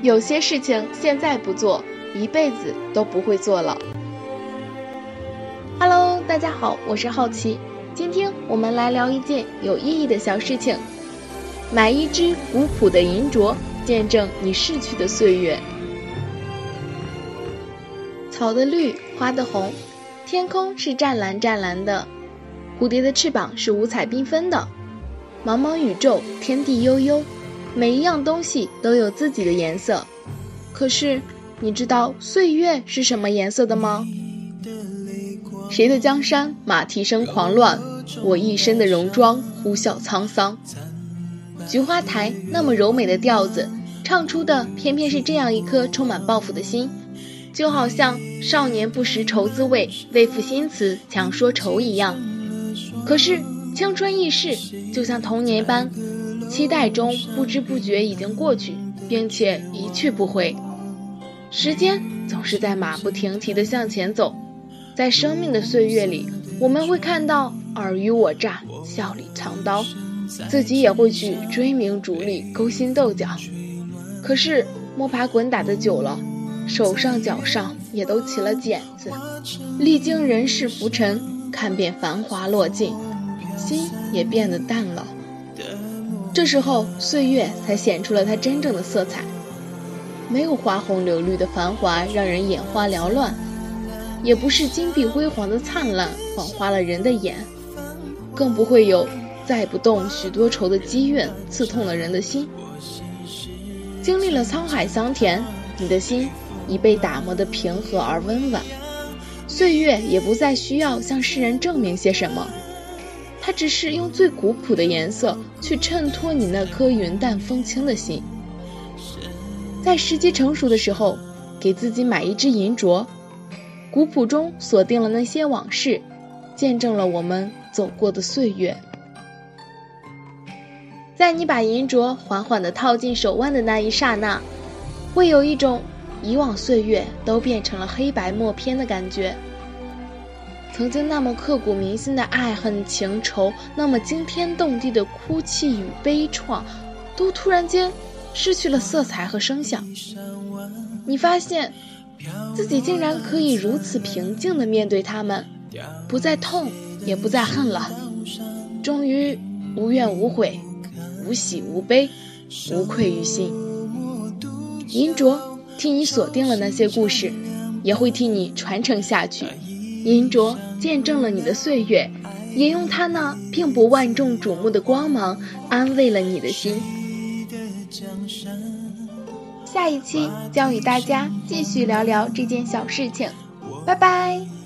有些事情现在不做，一辈子都不会做了。Hello，大家好，我是好奇，今天我们来聊一件有意义的小事情：买一只古朴的银镯，见证你逝去的岁月。草的绿，花的红，天空是湛蓝湛蓝的，蝴蝶的翅膀是五彩缤纷的，茫茫宇宙，天地悠悠。每一样东西都有自己的颜色，可是你知道岁月是什么颜色的吗？谁的江山马蹄声狂乱，我一身的戎装呼啸沧桑。菊花台那么柔美的调子，唱出的偏偏是这样一颗充满抱负的心，就好像少年不识愁滋味，为赋新词强说愁一样。可是青春易逝，就像童年般。期待中不知不觉已经过去，并且一去不回。时间总是在马不停蹄地向前走，在生命的岁月里，我们会看到尔虞我诈、笑里藏刀，自己也会去追名逐利、勾心斗角。可是摸爬滚打的久了，手上脚上也都起了茧子，历经人世浮沉，看遍繁华落尽，心也变得淡了。这时候，岁月才显出了它真正的色彩。没有花红柳绿的繁华让人眼花缭乱，也不是金碧辉煌的灿烂晃花了人的眼，更不会有载不动许多愁的积怨刺痛了人的心。经历了沧海桑田，你的心已被打磨得平和而温婉，岁月也不再需要向世人证明些什么。它只是用最古朴的颜色去衬托你那颗云淡风轻的心，在时机成熟的时候，给自己买一只银镯，古朴中锁定了那些往事，见证了我们走过的岁月。在你把银镯缓缓地套进手腕的那一刹那，会有一种以往岁月都变成了黑白默片的感觉。曾经那么刻骨铭心的爱恨情仇，那么惊天动地的哭泣与悲怆，都突然间失去了色彩和声响。你发现自己竟然可以如此平静地面对他们，不再痛，也不再恨了。终于无怨无悔，无喜无悲，无愧于心。银镯替你锁定了那些故事，也会替你传承下去。银镯见证了你的岁月，也用他那并不万众瞩目的光芒安慰了你的心。下一期将与大家继续聊聊这件小事情，拜拜。